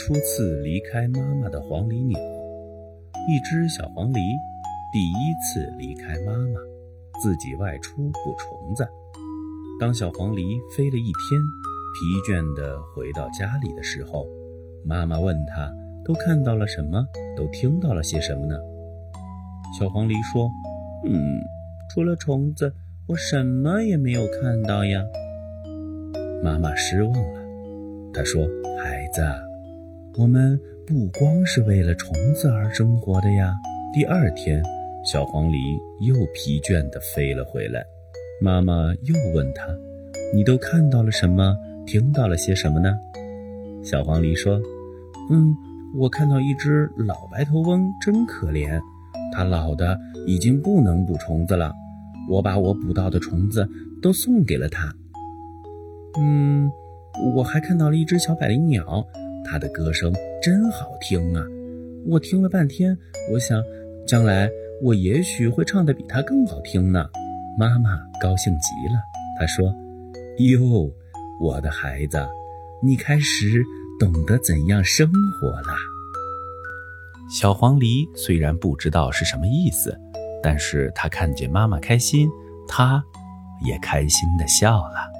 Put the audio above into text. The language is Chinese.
初次离开妈妈的黄鹂鸟，一只小黄鹂第一次离开妈妈，自己外出捕虫子。当小黄鹂飞了一天，疲倦地回到家里的时候，妈妈问他：“都看到了什么？都听到了些什么呢？”小黄鹂说：“嗯，除了虫子，我什么也没有看到呀。”妈妈失望了，她说：“孩子，我们不光是为了虫子而生活的呀。”第二天，小黄鹂又疲倦地飞了回来。妈妈又问他：“你都看到了什么？听到了些什么呢？”小黄鹂说：“嗯，我看到一只老白头翁，真可怜，它老的已经不能捕虫子了。我把我捕到的虫子都送给了它。”嗯，我还看到了一只小百灵鸟，他的歌声真好听啊！我听了半天，我想，将来我也许会唱得比他更好听呢。妈妈高兴极了，她说：“哟，我的孩子，你开始懂得怎样生活了。”小黄鹂虽然不知道是什么意思，但是它看见妈妈开心，它也开心的笑了。